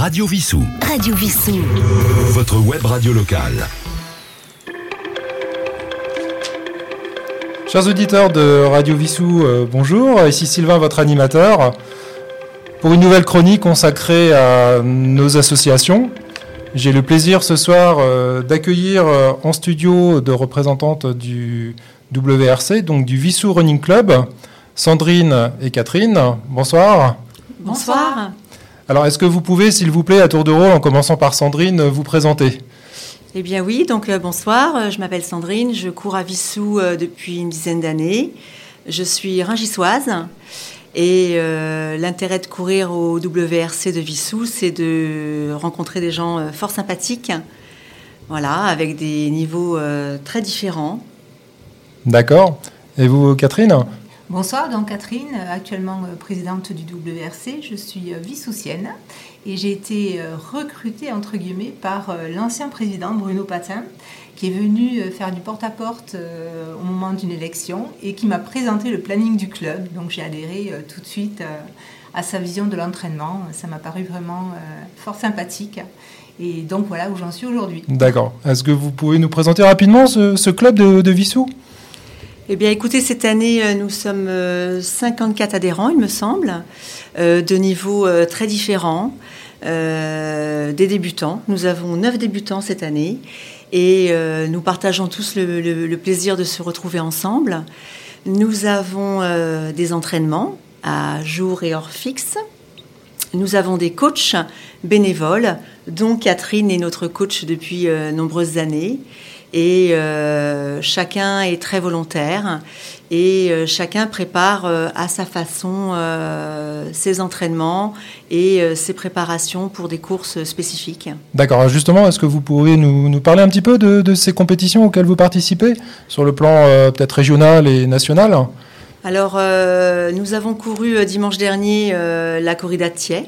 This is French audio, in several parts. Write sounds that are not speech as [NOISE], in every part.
Radio Vissou. Radio Vissou. Votre web radio locale. Chers auditeurs de Radio Vissou, euh, bonjour. Ici Sylvain, votre animateur, pour une nouvelle chronique consacrée à nos associations. J'ai le plaisir ce soir euh, d'accueillir euh, en studio de représentantes du WRC, donc du Vissou Running Club, Sandrine et Catherine. Bonsoir. Bonsoir. Alors, est-ce que vous pouvez, s'il vous plaît, à tour de rôle, en commençant par Sandrine, vous présenter? Eh bien oui, donc euh, bonsoir, euh, je m'appelle Sandrine, je cours à Vissou euh, depuis une dizaine d'années. Je suis ringissoise et euh, l'intérêt de courir au WRC de Vissou, c'est de rencontrer des gens fort sympathiques, voilà, avec des niveaux très différents. D'accord. Et vous, Catherine? Bonsoir, donc Catherine, actuellement euh, présidente du WRC. Je suis euh, vissoussienne et j'ai été euh, recrutée, entre guillemets, par l'ancien président Bruno Patin, qui est venu faire du porte-à-porte au moment d'une élection et qui m'a présenté le planning du club. Donc j'ai adhéré tout de suite à sa vision de l'entraînement. Ça m'a paru vraiment fort sympathique. Et donc voilà où j'en suis aujourd'hui. D'accord. Est-ce que vous pouvez nous présenter rapidement ce, ce club de, de Vissou? Eh bien, écoutez, cette année, euh, nous sommes euh, 54 adhérents, il me semble, euh, de niveaux euh, très différents, euh, des débutants. Nous avons 9 débutants cette année et euh, nous partageons tous le, plaisir de se retrouver ensemble. Nous avons euh, des entraînements à jour et hors fixe. Nous avons des coachs bénévoles, dont Catherine est notre coach depuis euh, nombreuses années. Et euh, chacun est très volontaire et euh, chacun prépare euh, à sa façon ses entraînements et ses préparations pour des courses spécifiques. D'accord. Justement, est-ce que vous pouvez nous, nous parler un petit peu de, de ces compétitions auxquelles vous participez, sur le plan peut-être régional et national? Alors, nous avons couru dimanche dernier la corrida de Thiers.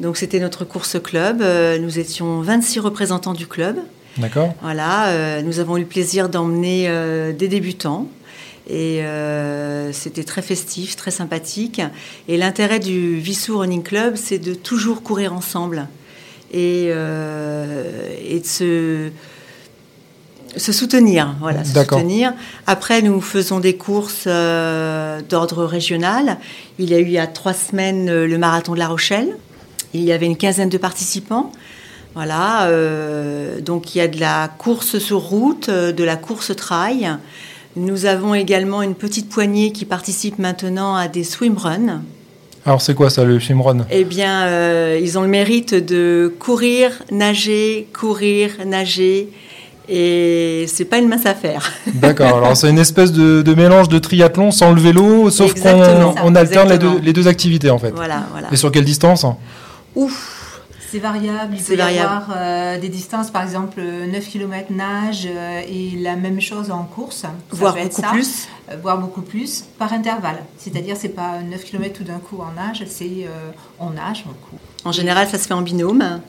Donc, c'était notre course club. Nous étions 26 représentants du club. D'accord. Voilà, euh, nous avons eu le plaisir d'emmener euh, des débutants. Et euh, c'était très festif, très sympathique. Et l'intérêt du Vissou Running Club, c'est de toujours courir ensemble et, et de se, se soutenir. Voilà, se soutenir. Après, nous faisons des courses d'ordre régional. Il y a eu il y a trois semaines le marathon de La Rochelle. Il y avait une quinzaine de participants. Voilà, euh, donc il y a de la course sur route, euh, de la course trail. Nous avons également une petite poignée qui participe maintenant à des swimruns. Alors c'est quoi ça, le Shimron Eh bien, euh, ils ont le mérite de courir, nager, courir, nager. Et c'est pas une mince affaire. [LAUGHS] D'accord. Alors c'est une espèce de, de mélange de triathlon sans le vélo, sauf qu'on alterne les deux, les deux activités en fait. Voilà, voilà. Et sur quelle distance? Ouf C'est variable. Il peut y avoir euh, des distances, par exemple 9 km nage euh, et la même chose en course. Ça Voire beaucoup ça. plus. Euh, voire beaucoup plus, par intervalle. C'est-à-dire, c'est pas 9 km tout d'un coup en nage, c'est euh, on nage, on court. En général, ça se fait en binôme.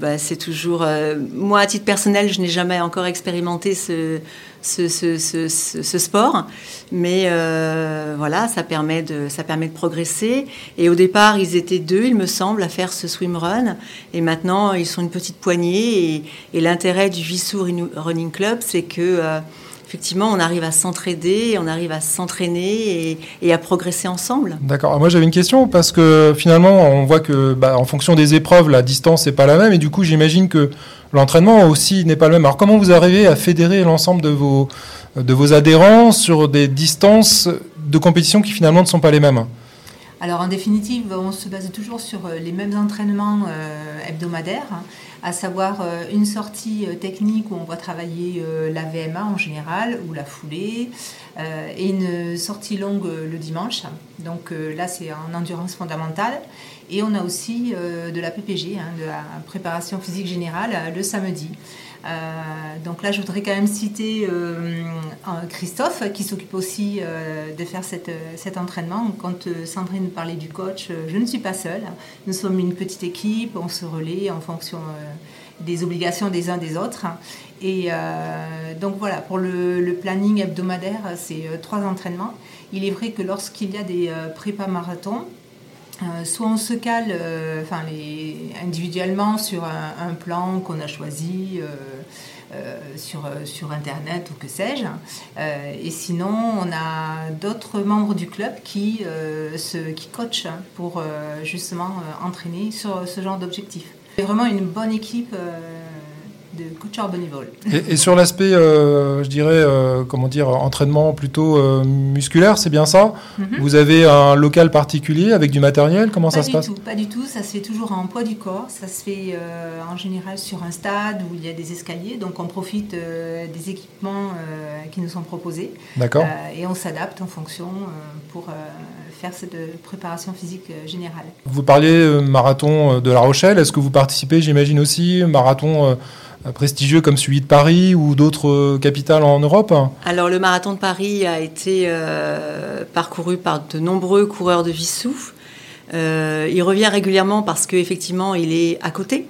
Bah, c'est toujours. euh, moi, à titre personnel, je n'ai jamais encore expérimenté ce, ce, ce, ce- sport, mais euh, voilà, ça permet de ça permet de progresser. Et au départ, ils étaient deux, il me semble, à faire ce swimrun, et maintenant, ils sont une petite poignée. Et, et l'intérêt du Vissou Running Club, c'est que euh, effectivement, on arrive à s'entraider, on arrive à s'entraîner et, et à progresser ensemble. D'accord. Moi j'avais une question parce que finalement on voit que bah, en fonction des épreuves la distance n'est pas la même et du coup j'imagine que l'entraînement aussi n'est pas le même. Alors comment vous arrivez à fédérer l'ensemble de vos de vos adhérents sur des distances de compétition qui finalement ne sont pas les mêmes? Alors en définitive, on se base toujours sur euh, les mêmes entraînements euh, hebdomadaires, hein, à savoir euh, une sortie euh, technique où on va travailler euh, la VMA en général ou la foulée, et une sortie longue le dimanche. Donc là, c'est en endurance fondamentale. Et on a aussi de la PPG, hein, de la préparation physique générale, le samedi. Donc là, je voudrais quand même citer Christophe qui s'occupe aussi de faire cette, cet entraînement. Quand Sandrine parlait du coach, je ne suis pas seule. Nous sommes une petite équipe, on se relaie en fonction des obligations des uns des autres. Et euh, donc voilà, pour le, planning hebdomadaire, c'est euh, trois entraînements. Il est vrai que lorsqu'il y a des euh, prépas marathons, soit on se cale enfin, les, individuellement sur un, plan qu'on a choisi. sur, sur Internet ou que sais-je. et sinon, on a d'autres membres du club qui, se, qui coachent pour justement entraîner sur ce genre d'objectif. Vraiment une bonne équipe de bénévoles. Et, et sur l'aspect, euh, je dirais, euh, comment dire, entraînement plutôt euh, musculaire, c'est bien ça? Mhm. Vous avez un local particulier avec du matériel? Comment ça se passe? Pas du tout, ça se fait toujours en poids du corps. Ça se fait en général sur un stade où il y a des escaliers, donc on profite des équipements qui nous sont proposés. D'accord. et on s'adapte en fonction pour faire cette préparation physique générale. Vous parliez marathon de La Rochelle, est-ce que vous participez, j'imagine aussi, marathon prestigieux comme celui de Paris ou d'autres euh, capitales en Europe Alors le marathon de Paris a été euh, parcouru par de nombreux coureurs de Vissou. Euh, il revient régulièrement parce qu'effectivement il est à côté.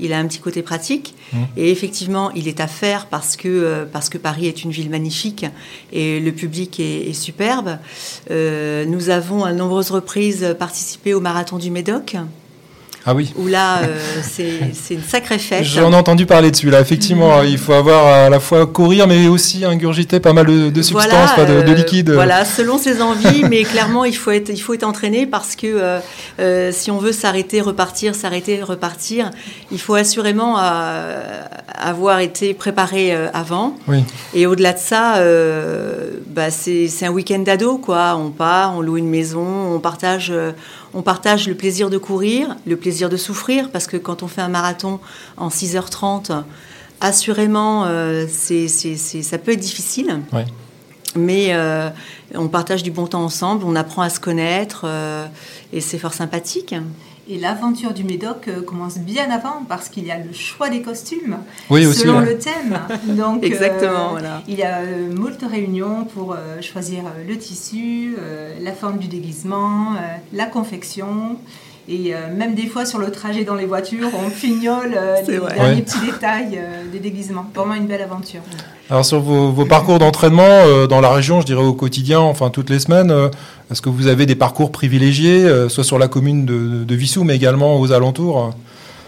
Il a un petit côté pratique mmh. et effectivement il est à faire parce que, parce que Paris est une ville magnifique et le public est, est superbe. nous avons à nombreuses reprises participé au marathon du Médoc. Ah oui. Où là, euh, c'est une sacrée fête. J'en ai entendu parler dessus là. Effectivement, il faut avoir à la fois courir, mais aussi ingurgiter pas mal de, substances, de, de, euh, liquide. Voilà, selon ses envies, mais clairement, il faut être, il faut être entraîné parce que euh, si on veut s'arrêter, repartir, s'arrêter, repartir, il faut assurément avoir été préparé avant. Oui. Et au-delà de ça, bah, c'est un week-end d'ado, quoi. On part, on loue une maison, on partage on partage le plaisir de courir, le plaisir de souffrir, parce que quand on fait un marathon en 6h30, assurément, euh, c'est, ça peut être difficile. Mais euh, on partage du bon temps ensemble, on apprend à se connaître, euh, et c'est fort sympathique. Et l'aventure du Médoc commence bien avant parce qu'il y a le choix des costumes selon le thème. Donc, [LAUGHS] Exactement, voilà. Il y a euh, moult réunions pour euh, choisir le tissu, la forme du déguisement, la confection. Et même des fois sur le trajet dans les voitures, on fignole les derniers petits détails des déguisements. Vraiment une belle aventure. Alors sur vos, parcours d'entraînement dans la région, je dirais au quotidien, enfin toutes les semaines, est-ce que vous avez des parcours privilégiés, euh, soit sur la commune de, Vissou, mais également aux alentours?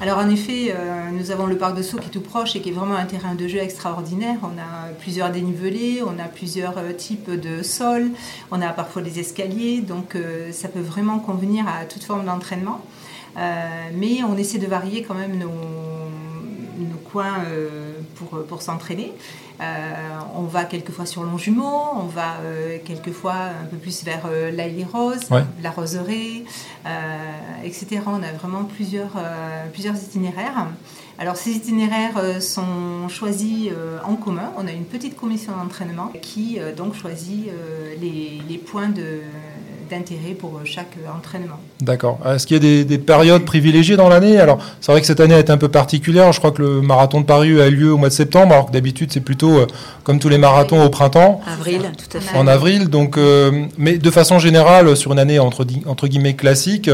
Alors en effet, euh, nous avons le parc de Sceaux qui est tout proche et qui est vraiment un terrain de jeu extraordinaire. On a plusieurs dénivelés, on a plusieurs euh, types de sols, on a parfois des escaliers, donc ça peut vraiment convenir à toute forme d'entraînement. mais on essaie de varier quand même nos, nos coins pour, pour s'entraîner. Euh, on va quelquefois sur Longjumeau, on va euh, quelquefois un peu plus vers euh, Rose, la Roseraie, etc. On a vraiment plusieurs, plusieurs itinéraires. Alors ces itinéraires sont choisis en commun. On a une petite commission d'entraînement qui donc choisit les, les points de d'intérêt pour euh, chaque euh, entraînement. D'accord. Est-ce qu'il y a des, périodes privilégiées dans l'année? Alors, c'est vrai que cette année est un peu particulière. Je crois que le marathon de Paris a lieu au mois de septembre, alors que d'habitude, c'est plutôt euh, comme tous les marathons au printemps. Avril, tout à fait. En avril. Donc, mais de façon générale, sur une année entre, entre guillemets classique,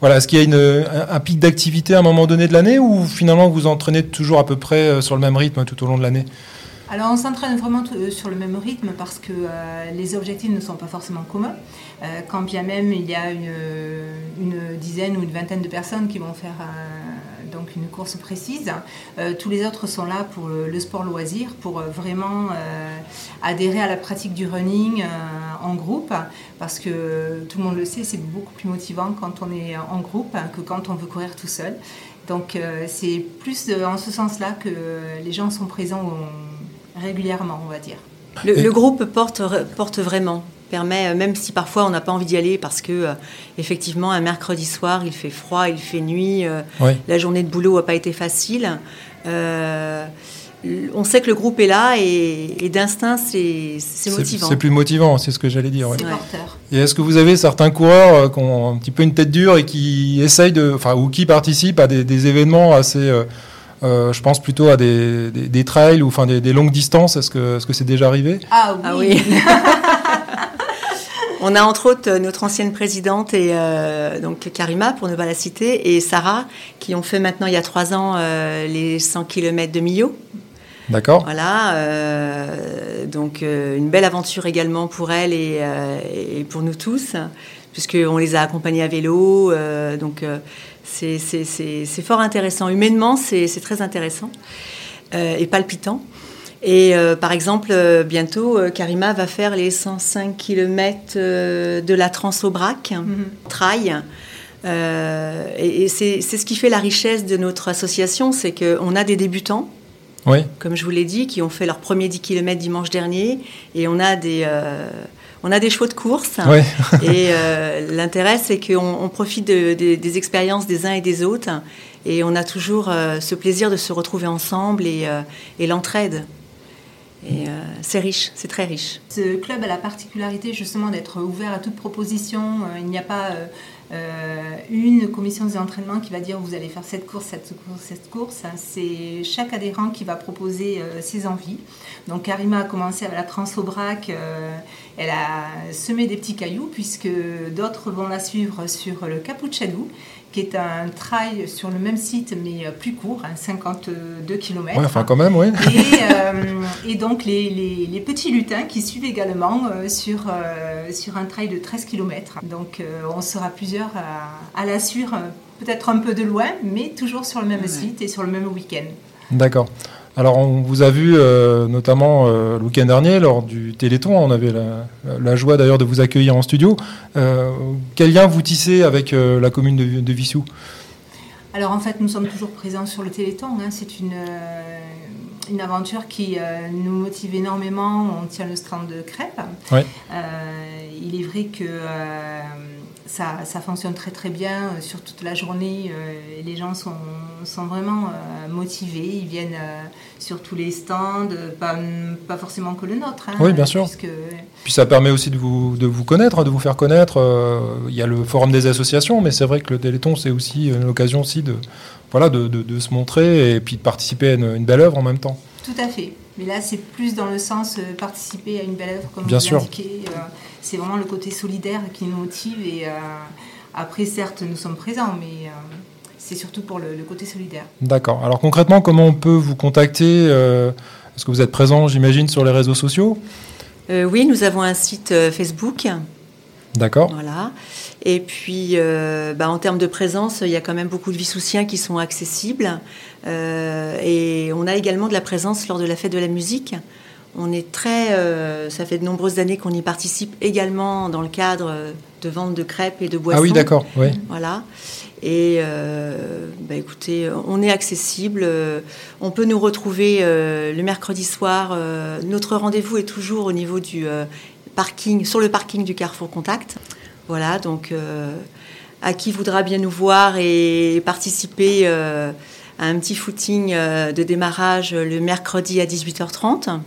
voilà, est-ce qu'il y a une, un, pic d'activité à un moment donné de l'année ou finalement vous entraînez toujours à peu près sur le même rythme tout au long de l'année? Alors on s'entraîne vraiment sur le même rythme parce que les objectifs ne sont pas forcément communs. Euh, quand bien même il y a une, dizaine ou une vingtaine de personnes qui vont faire donc une course précise. Euh, tous les autres sont là pour le, sport loisir, pour euh, vraiment adhérer à la pratique du running en groupe, parce que tout le monde le sait, c'est beaucoup plus motivant quand on est en groupe que quand on veut courir tout seul. Donc c'est plus en ce sens-là que les gens sont présents régulièrement, on va dire. Le, groupe porte, porte vraiment permet, euh, même si parfois on n'a pas envie d'y aller parce que euh, effectivement un mercredi soir il fait froid, il fait nuit, euh, la journée de boulot n'a pas été facile. on sait que le groupe est là et, d'instinct c'est motivant. C'est plus motivant, c'est ce que j'allais dire. Et est-ce que vous avez certains coureurs qui ont un petit peu une tête dure et qui essayent de, enfin ou qui participent à des, événements assez je pense plutôt à des, des, trails ou enfin des, longues distances. Est-ce que c'est -ce c'est déjà arrivé? Ah oui. Ah [LAUGHS] On a entre autres notre ancienne présidente et euh, donc Karima pour ne pas la citer et Sarah qui ont fait maintenant il y a trois ans euh, les 100 km de Millau. D'accord. Voilà, euh, donc une belle aventure également pour elle et, pour nous tous, puisqu'on les a accompagnés à vélo. donc c'est fort intéressant. Humainement, c'est très intéressant et palpitant. Et par exemple, bientôt, Karima va faire les 105 km de la Transobrac, mm trail. et, et c'est ce qui fait la richesse de notre association, c'est qu'on a des débutants comme je vous l'ai dit, qui ont fait leur premier 10 km dimanche dernier. Et on a des, euh, on a des chevaux de course. [LAUGHS] et euh, l'intérêt, c'est qu'on profite des expériences des uns et des autres. Et on a toujours euh, ce plaisir de se retrouver ensemble et, et l'entraide. Et c'est riche, c'est très riche. Ce club a la particularité justement d'être ouvert à toute proposition. il n'y a pas euh, une commission des entraînements qui va dire vous allez faire cette course, cette course, cette course. C'est chaque adhérent qui va proposer euh, ses envies. Donc Karima a commencé avec la Transobrac, euh, elle a semé des petits cailloux puisque d'autres vont la suivre sur le Capuchadou qui est un trail sur le même site mais euh, plus court, 52 hein, km. Ouais, enfin quand même, oui. Et, euh, et donc les, les, petits lutins qui suivent également euh, sur, sur un trail de 13 km. Donc on sera plusieurs à, la suivre, peut-être un peu de loin, mais toujours sur le même site et sur le même week-end. D'accord. Alors, on vous a vu euh, notamment euh, le week-end dernier lors du Téléthon. On avait la, joie d'ailleurs de vous accueillir en studio. Euh, quel lien vous tissez avec la commune de, Vissou? Alors, en fait, nous sommes toujours présents sur le Téléthon. Hein. C'est une, une aventure qui nous motive énormément. On tient le stand de crêpes. il est vrai que ça, ça, fonctionne très très bien euh, sur toute la journée. Euh, les gens sont, sont vraiment euh, motivés, ils viennent sur tous les stands, pas, pas forcément que le nôtre. Hein, oui, bien sûr. Puis ça permet aussi de vous, de vous connaître, de vous faire connaître. Il y a le forum des associations, mais c'est vrai que le Téléthon, c'est aussi une occasion aussi de, voilà, de, de, se montrer et puis de participer à une, belle œuvre en même temps. Tout à fait. Mais là, c'est plus dans le sens participer à une belle œuvre, comme Bien vous sûr c'est vraiment le côté solidaire qui nous motive. Et euh, après, certes, nous sommes présents, mais euh, c'est surtout pour le, côté solidaire. D'accord. Alors concrètement, comment on peut vous contacter euh, Est-ce que vous êtes présent, j'imagine, sur les réseaux sociaux? Oui, nous avons un site Facebook. D'accord. Voilà. Et puis, bah, en termes de présence, il y a quand même beaucoup de Vissoussiens qui sont accessibles. et on a également de la présence lors de la fête de la musique. On est très, euh, ça fait de nombreuses années qu'on y participe également dans le cadre de vente de crêpes et de boissons. Ah oui, d'accord, oui. Voilà. Et euh, bah, écoutez, on est accessible. On peut nous retrouver euh, le mercredi soir. notre rendez-vous est toujours au niveau du parking, sur le parking du Carrefour Contact. Voilà, donc à qui voudra bien nous voir et participer à un petit footing de démarrage le mercredi à 18h30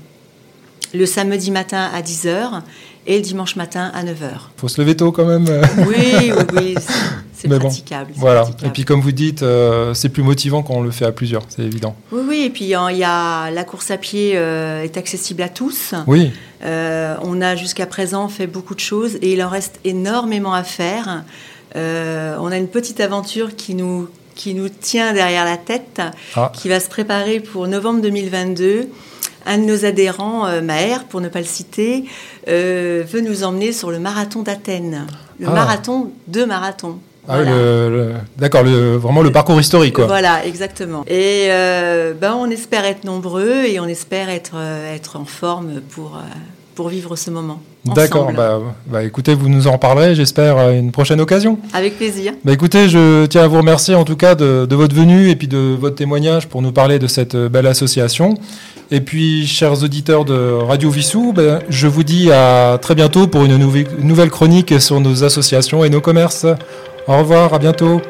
le samedi matin à 10h et le dimanche matin à 9h. faut se lever tôt quand même. Oui, oui, oui [LAUGHS] c'est praticable. voilà. Et puis comme vous dites, euh, c'est plus motivant quand on le fait à plusieurs, c'est évident. Oui, oui. Et puis il y a la course à pied euh, est accessible à tous. Oui. Euh, on a jusqu'à présent fait beaucoup de choses et il en reste énormément à faire. on a une petite aventure qui nous qui nous tient derrière la tête, ah. qui va se préparer pour novembre 2022 un de nos adhérents, euh, Maher, pour ne pas le citer, euh, veut nous emmener sur le marathon d'Athènes. Le ah. marathon de marathon. Ah d'accord, vraiment le parcours historique. Quoi. Voilà, exactement. Et euh, ben, on espère être nombreux et on espère être, être en forme pour, pour vivre ce moment. D'accord, bah, bah, écoutez, vous nous en parlerez, j'espère, à une prochaine occasion. Avec plaisir. Bah, écoutez, je tiens à vous remercier en tout cas de, de votre venue et puis de votre témoignage pour nous parler de cette belle association. Et puis, chers auditeurs de Radio Vissou, ben, je vous dis à très bientôt pour une nouvelle chronique sur nos associations et nos commerces. Au revoir, à bientôt.